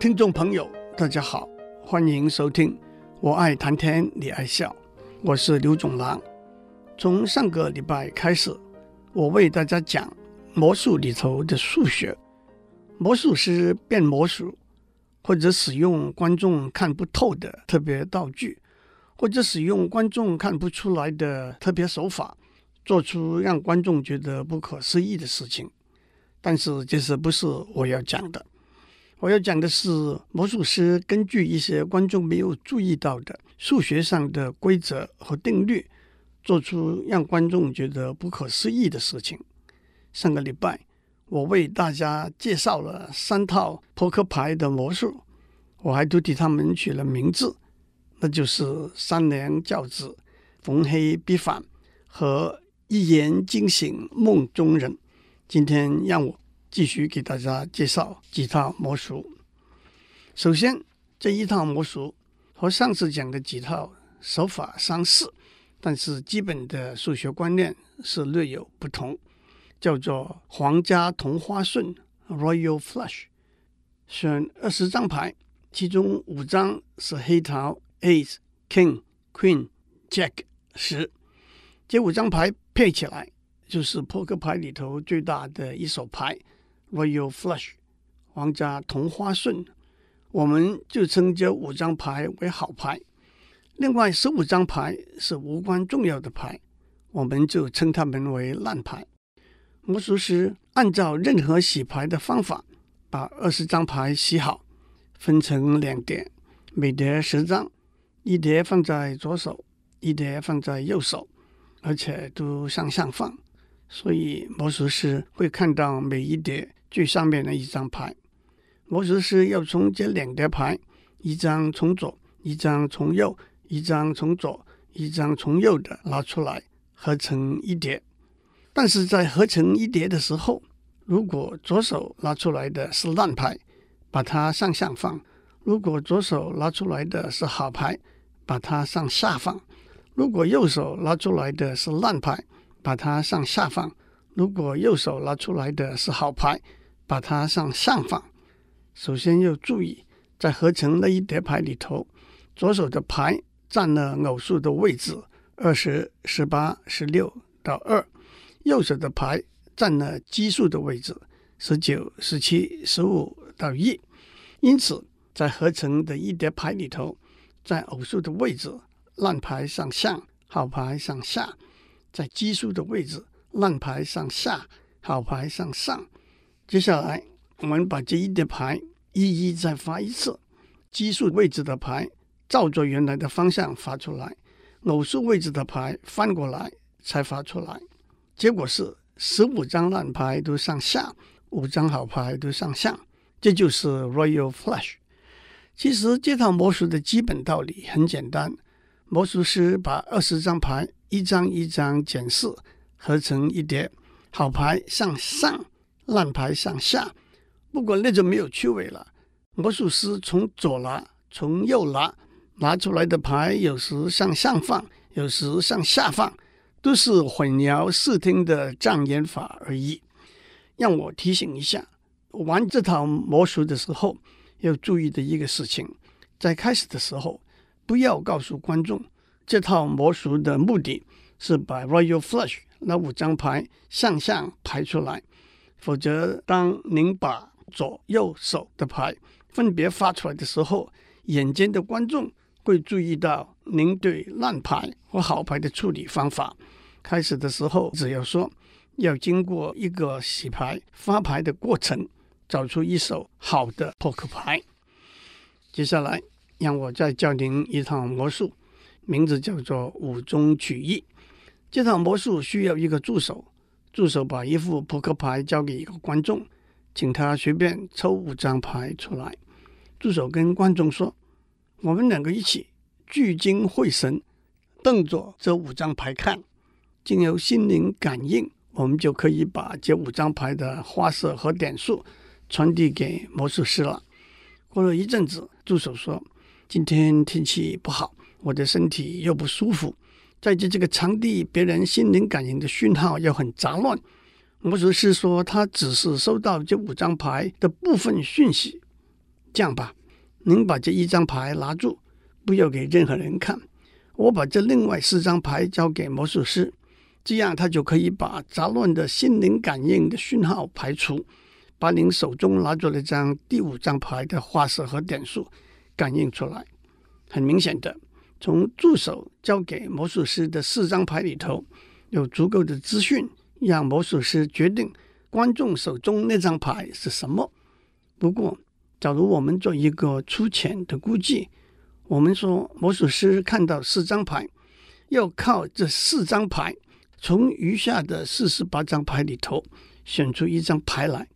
听众朋友，大家好，欢迎收听。我爱谈天，你爱笑，我是刘总郎。从上个礼拜开始，我为大家讲魔术里头的数学。魔术师变魔术，或者使用观众看不透的特别道具，或者使用观众看不出来的特别手法，做出让观众觉得不可思议的事情。但是，这是不是我要讲的？我要讲的是，魔术师根据一些观众没有注意到的数学上的规则和定律，做出让观众觉得不可思议的事情。上个礼拜，我为大家介绍了三套扑克牌的魔术，我还都替他们取了名字，那就是三娘教子、逢黑必反和一言惊醒梦中人。今天让我。继续给大家介绍几套魔术。首先，这一套魔术和上次讲的几套手法相似，但是基本的数学观念是略有不同，叫做皇家同花顺 （Royal Flush）。选二十张牌，其中五张是黑桃 （Ace、King、Queen、Jack、十），这五张牌配起来就是扑克牌里头最大的一手牌。Royal Flush，皇家同花顺，我们就称这五张牌为好牌。另外十五张牌是无关重要的牌，我们就称它们为烂牌。魔术师按照任何洗牌的方法，把二十张牌洗好，分成两叠，每叠十张，一叠放在左手，一叠放在右手，而且都向上放，所以魔术师会看到每一叠。最上面的一张牌，魔术师要从这两叠牌，一张从左，一张从右，一张从左，一张从右的拿出来，合成一叠。但是在合成一叠的时候，如果左手拿出来的是烂牌，把它向上放；如果左手拿出来的是好牌，把它向下放；如果右手拿出来的是烂牌，把它向下放；如果右手拿出来的是好牌，把它向上放。首先要注意，在合成那一叠牌里头，左手的牌占了偶数的位置，二十、十八、十六到二；右手的牌占了奇数的位置，十九、十七、十五到一。因此，在合成的一叠牌里头，在偶数的位置，烂牌向上，好牌向下；在奇数的位置，烂牌向下，好牌向上。接下来，我们把这一叠牌一一再发一次。奇数位置的牌照着原来的方向发出来，偶数位置的牌翻过来才发出来。结果是十五张烂牌都向下，五张好牌都向上。这就是 Royal Flush。其实这套魔术的基本道理很简单：魔术师把二十张牌一张一张检视，合成一叠，好牌向上。烂牌向下，不过那就没有趣味了。魔术师从左拿，从右拿，拿出来的牌有时向上放，有时向下放，都是混淆视听的障眼法而已。让我提醒一下，玩这套魔术的时候要注意的一个事情，在开始的时候不要告诉观众这套魔术的目的是把 Royal Flush 那五张牌向上排出来。否则，当您把左右手的牌分别发出来的时候，眼尖的观众会注意到您对烂牌和好牌的处理方法。开始的时候，只要说要经过一个洗牌发牌的过程，找出一手好的扑克牌。接下来，让我再教您一套魔术，名字叫做五中取一。这套魔术需要一个助手。助手把一副扑克牌交给一个观众，请他随便抽五张牌出来。助手跟观众说：“我们两个一起聚精会神，瞪着这五张牌看，经由心灵感应，我们就可以把这五张牌的花色和点数传递给魔术师了。”过了一阵子，助手说：“今天天气不好，我的身体又不舒服。”在这这个场地，别人心灵感应的讯号又很杂乱。魔术师说，他只是收到这五张牌的部分讯息。这样吧，您把这一张牌拿住，不要给任何人看。我把这另外四张牌交给魔术师，这样他就可以把杂乱的心灵感应的讯号排除，把您手中拿着那张第五张牌的花色和点数感应出来。很明显的，从助手交给魔术师的四张牌里头，有足够的资讯，让魔术师决定观众手中那张牌是什么。不过，假如我们做一个粗浅的估计，我们说魔术师看到四张牌，要靠这四张牌从余下的四十八张牌里头选出一张牌来。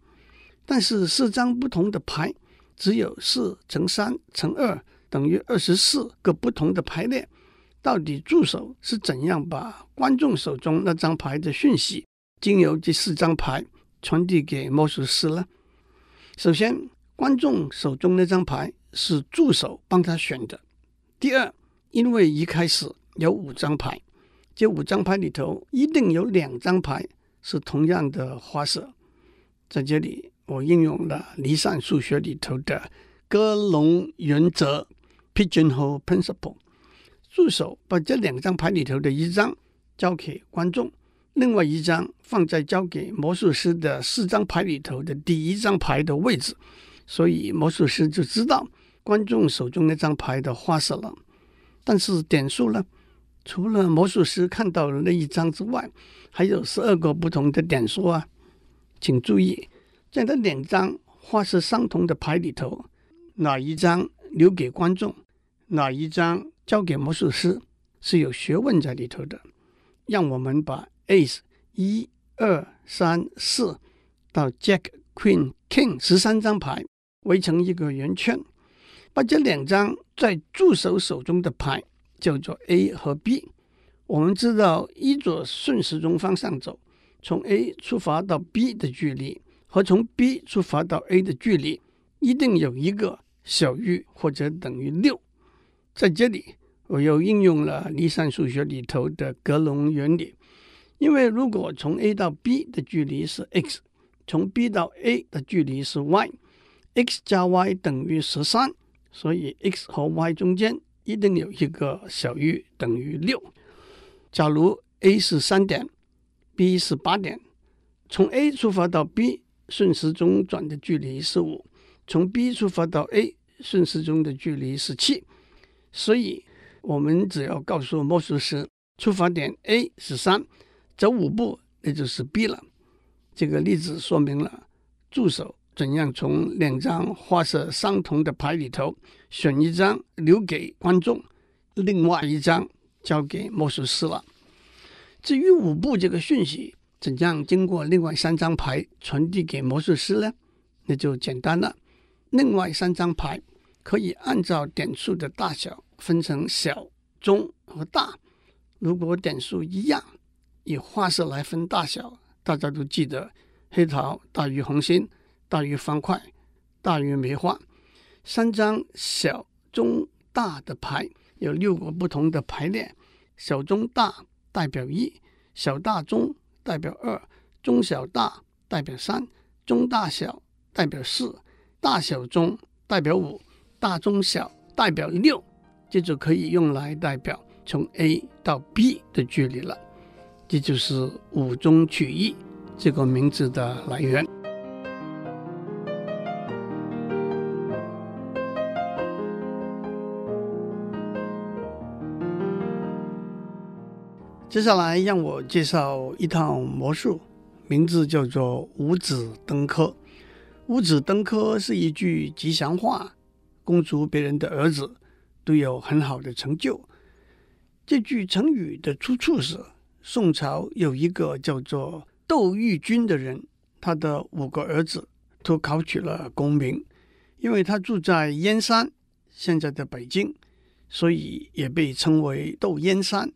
但是四张不同的牌，只有四乘三乘二等于二十四个不同的排列。到底助手是怎样把观众手中那张牌的讯息，经由这四张牌传递给魔术师呢？首先，观众手中那张牌是助手帮他选的。第二，因为一开始有五张牌，这五张牌里头一定有两张牌是同样的花色。在这里，我应用了离散数学里头的鸽笼原则 （Pigeonhole Principle）。助手把这两张牌里头的一张交给观众，另外一张放在交给魔术师的四张牌里头的第一张牌的位置，所以魔术师就知道观众手中那张牌的花色了。但是点数呢？除了魔术师看到的那一张之外，还有十二个不同的点数啊！请注意，在这两张花色相同的牌里头，哪一张留给观众，哪一张？交给魔术师是有学问在里头的。让我们把 Ace 一二三四到 Jack Queen King 十三张牌围成一个圆圈，把这两张在助手手中的牌叫做 A 和 B。我们知道依着顺时钟方向走，从 A 出发到 B 的距离和从 B 出发到 A 的距离一定有一个小于或者等于六。在这里，我又应用了离散数学里头的格隆原理。因为如果从 A 到 B 的距离是 x，从 B 到 A 的距离是 y，x 加 y 等于十三，所以 x 和 y 中间一定有一个小于等于六。假如 A 是三点，B 是八点，从 A 出发到 B 顺时钟转的距离是五，从 B 出发到 A 顺时钟的距离是七。所以，我们只要告诉魔术师，出发点 A 是三，走五步那就是 B 了。这个例子说明了助手怎样从两张花色相同的牌里头选一张留给观众，另外一张交给魔术师了。至于五步这个讯息怎样经过另外三张牌传递给魔术师呢？那就简单了。另外三张牌。可以按照点数的大小分成小、中和大。如果点数一样，以花色来分大小，大家都记得黑桃大于红心，大于方块，大于梅花。三张小、中、大的牌有六个不同的排列，小、中、大代表一，小、大、中代表二，中、小、大代表三，中、大、小代表四，大小中代表五。大中小代表六，这就可以用来代表从 A 到 B 的距离了。这就是五中取一这个名字的来源。接下来让我介绍一套魔术，名字叫做五子登科。五子登科是一句吉祥话。恭祝别人的儿子都有很好的成就。这句成语的出处是宋朝有一个叫做窦玉君的人，他的五个儿子都考取了功名，因为他住在燕山，现在的北京，所以也被称为窦燕山。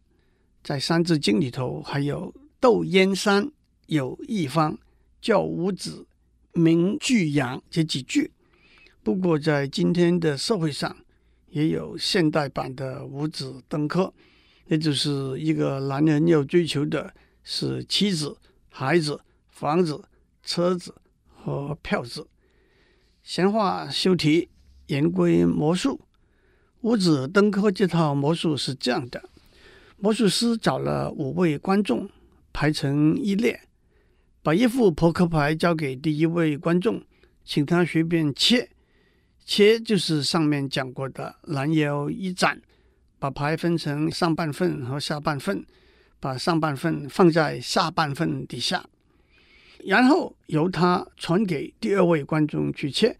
在《三字经》里头还有“窦燕山有义方，教五子名俱扬”这几句。不过，在今天的社会上，也有现代版的五子登科，也就是一个男人要追求的是妻子、孩子、房子、车子和票子。闲话休提，言归魔术。五子登科这套魔术是这样的：魔术师找了五位观众，排成一列，把一副扑克牌交给第一位观众，请他随便切。切就是上面讲过的拦腰一斩，把牌分成上半份和下半份，把上半份放在下半份底下。然后由他传给第二位观众去切，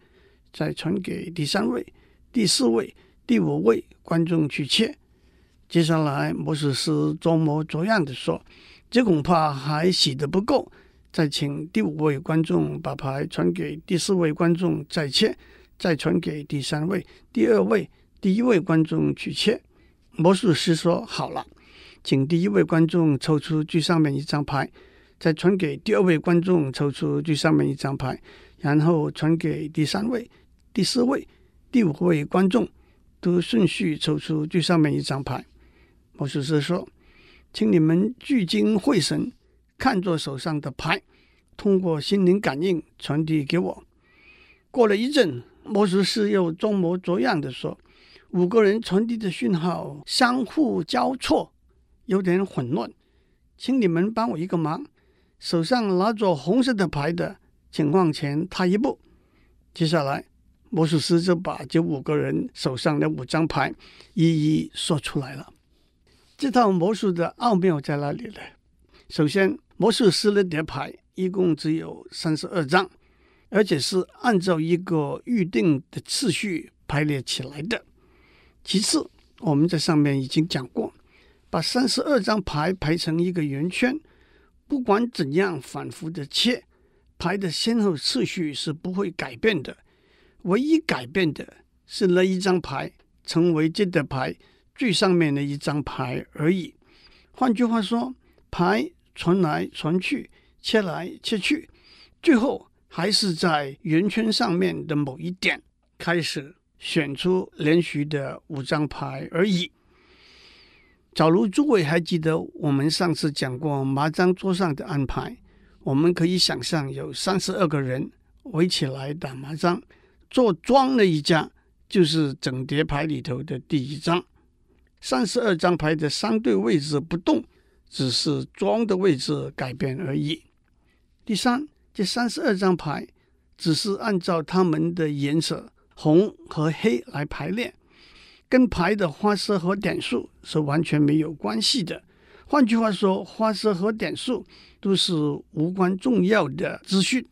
再传给第三位、第四位、第五位观众去切。接下来魔术师装模作样的说：“这恐怕还洗得不够，再请第五位观众把牌传给第四位观众再切，再传给第三位、第二位、第一位观众去切。”魔术师说：“好了，请第一位观众抽出最上面一张牌。”再传给第二位观众抽出最上面一张牌，然后传给第三位、第四位、第五位观众，都顺序抽出最上面一张牌。魔术师说：“请你们聚精会神，看着手上的牌，通过心灵感应传递给我。”过了一阵，魔术师又装模作样的说：“五个人传递的讯号相互交错，有点混乱，请你们帮我一个忙。”手上拿着红色的牌的，请往前踏一步。接下来，魔术师就把这五个人手上的五张牌一一说出来了。这套魔术的奥妙在哪里呢？首先，魔术师的叠牌一共只有三十二张，而且是按照一个预定的次序排列起来的。其次，我们在上面已经讲过，把三十二张牌排成一个圆圈。不管怎样反复的切，牌的先后次序是不会改变的。唯一改变的是那一张牌成为这的牌最上面的一张牌而已。换句话说，牌传来传去，切来切去，最后还是在圆圈上面的某一点开始选出连续的五张牌而已。假如诸位还记得我们上次讲过麻将桌上的安排，我们可以想象有三十二个人围起来打麻将，做庄的一家就是整叠牌里头的第一张。三十二张牌的相对位置不动，只是庄的位置改变而已。第三，这三十二张牌只是按照它们的颜色红和黑来排列。跟牌的花色和点数是完全没有关系的。换句话说，花色和点数都是无关重要的资讯。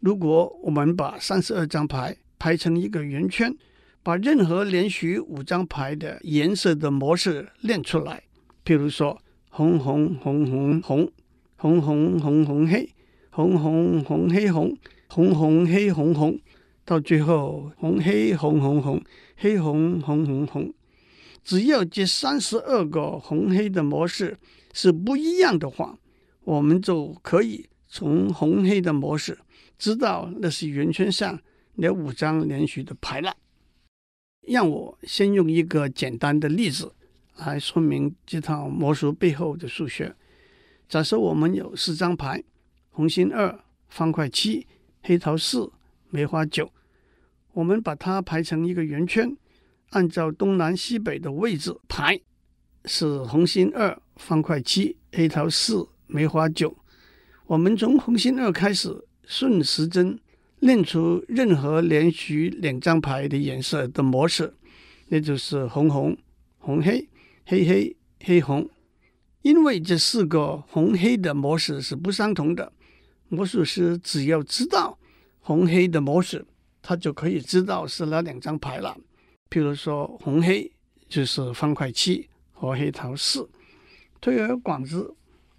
如果我们把三十二张牌排成一个圆圈，把任何连续五张牌的颜色的模式练出来，譬如说红红红红红红红红红黑红红红黑红红红黑红红，到最后红黑红红红。黑红红红红，只要这三十二个红黑的模式是不一样的话，我们就可以从红黑的模式知道那是圆圈上那五张连续的牌了。让我先用一个简单的例子来说明这套魔术背后的数学。假设我们有四张牌：红心二、方块七、黑桃四、梅花九。我们把它排成一个圆圈，按照东南西北的位置排，是红心二、方块七、黑桃四、梅花九。我们从红心二开始，顺时针练出任何连续两张牌的颜色的模式，那就是红红、红黑、黑黑、黑红。因为这四个红黑的模式是不相同的，魔术师只要知道红黑的模式。他就可以知道是哪两张牌了。譬如说，红黑就是方块七和黑桃四。推而广之，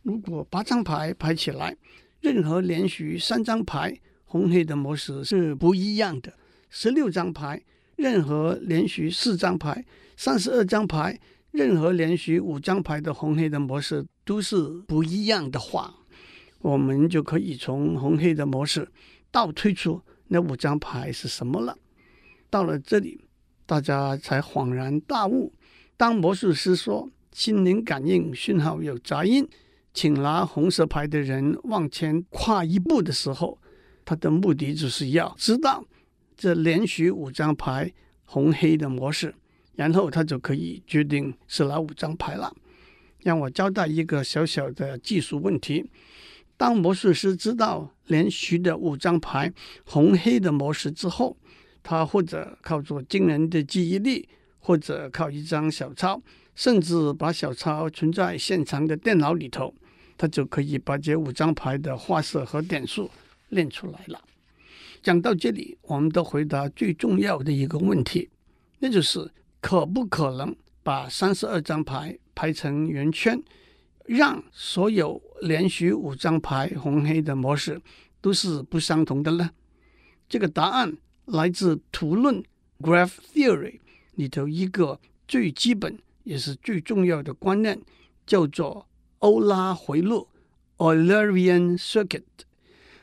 如果八张牌排起来，任何连续三张牌红黑的模式是不一样的；十六张牌，任何连续四张牌；三十二张牌，任何连续五张牌的红黑的模式都是不一样的话，我们就可以从红黑的模式倒推出。那五张牌是什么了？到了这里，大家才恍然大悟。当魔术师说“心灵感应讯号有杂音，请拿红色牌的人往前跨一步”的时候，他的目的就是要知道这连续五张牌红黑的模式，然后他就可以决定是哪五张牌了。让我交代一个小小的技术问题：当魔术师知道连续的五张牌红黑的模式之后，他或者靠着惊人的记忆力，或者靠一张小抄，甚至把小抄存在现场的电脑里头，他就可以把这五张牌的画色和点数练出来了。讲到这里，我们都回答最重要的一个问题，那就是可不可能把三十二张牌排成圆圈，让所有连续五张牌红黑的模式都是不相同的呢？这个答案来自图论 （Graph Theory） 里头一个最基本也是最重要的观念，叫做欧拉回路 （Eulerian Circuit）。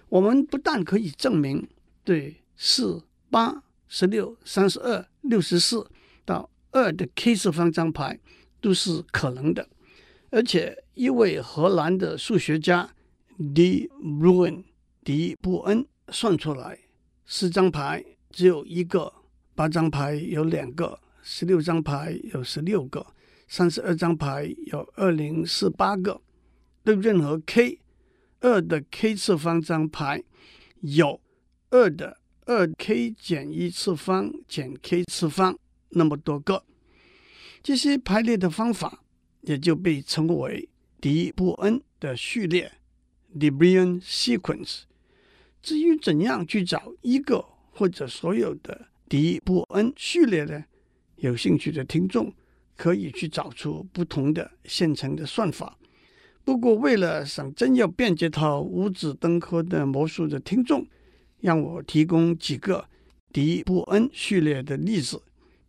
我们不但可以证明对四、八、十六、三十二、六十四到二的 K 次方张牌。都是可能的，而且一位荷兰的数学家 D. Bruin 迪布恩算出来，四张牌只有一个，八张牌有两个，十六张牌有十六个，三十二张牌有二零四八个。对任何 k 二的 k 次方张牌，有二的二 k 减一次方减 k 次方那么多个。这些排列的方法也就被称为迪布恩的序列 （De Bruijn Sequence）。至于怎样去找一个或者所有的迪布恩序列呢？有兴趣的听众可以去找出不同的现成的算法。不过，为了想真要辨这套五子登科的魔术的听众，让我提供几个迪布恩序列的例子，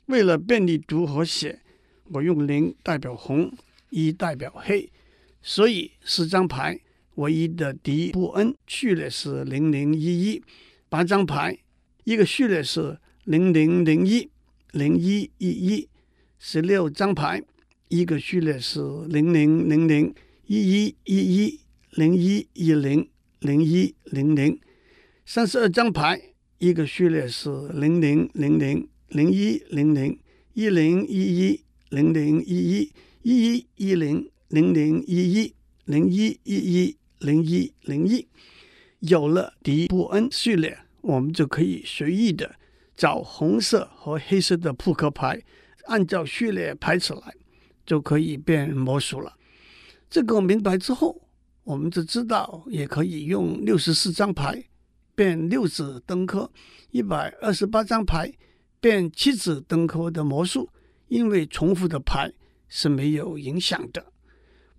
为了便利读和写。我用零代表红，一代表黑，所以十张牌唯一的迪布恩序列是零零一一。八张牌一个序列是零零零一零一一一。十六张牌一个序列是零零零零一一一一零一一零零一零零。三十二张牌一个序列是零零零零零一零零一零一一。零零一一一一一零零零一一零一一一零一零一，有了迪布恩序列，我们就可以随意的找红色和黑色的扑克牌，按照序列排起来，就可以变魔术了。这个明白之后，我们就知道也可以用六十四张牌变六子登科，一百二十八张牌变七子登科的魔术。因为重复的牌是没有影响的。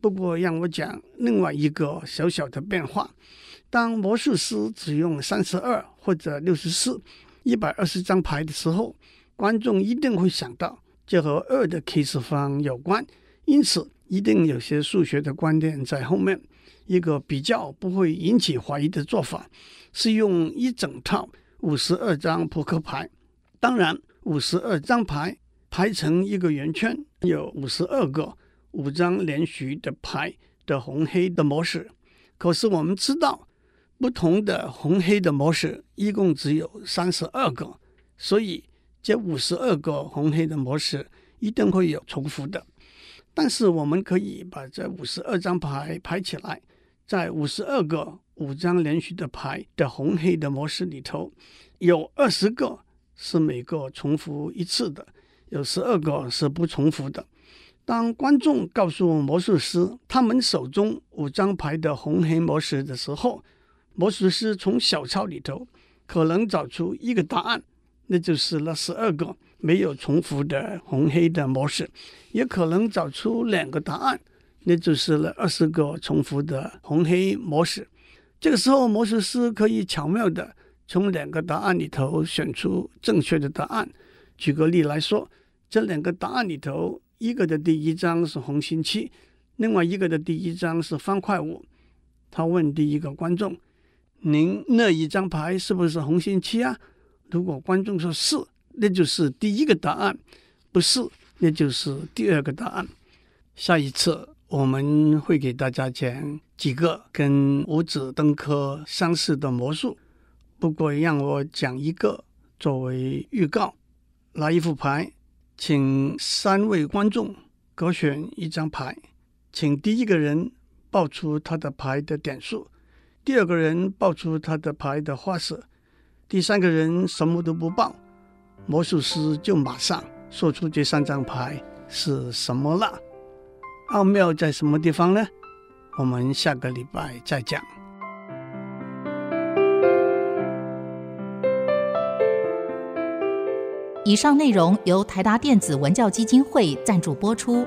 不过，让我讲另外一个小小的变化：当魔术师只用三十二或者六十四、一百二十张牌的时候，观众一定会想到这和二的 K 次方有关，因此一定有些数学的观念在后面。一个比较不会引起怀疑的做法是用一整套五十二张扑克牌，当然五十二张牌。排成一个圆圈，有五十二个五张连续的牌的红黑的模式。可是我们知道，不同的红黑的模式一共只有三十二个，所以这五十二个红黑的模式一定会有重复的。但是我们可以把这五十二张牌排起来，在五十二个五张连续的牌的红黑的模式里头，有二十个是每个重复一次的。有十二个是不重复的。当观众告诉魔术师他们手中五张牌的红黑模式的时候，魔术师从小抄里头可能找出一个答案，那就是那十二个没有重复的红黑的模式；也可能找出两个答案，那就是那二十个重复的红黑模式。这个时候，魔术师可以巧妙地从两个答案里头选出正确的答案。举个例来说。这两个答案里头，一个的第一张是红心七，另外一个的第一张是方块五。他问第一个观众：“您那一张牌是不是红心七啊？”如果观众说是，那就是第一个答案；不是，那就是第二个答案。下一次我们会给大家讲几个跟五子登科相似的魔术。不过让我讲一个。作为预告。拿一副牌，请三位观众各选一张牌，请第一个人报出他的牌的点数，第二个人报出他的牌的花色，第三个人什么都不报，魔术师就马上说出这三张牌是什么了。奥妙在什么地方呢？我们下个礼拜再讲。以上内容由台达电子文教基金会赞助播出。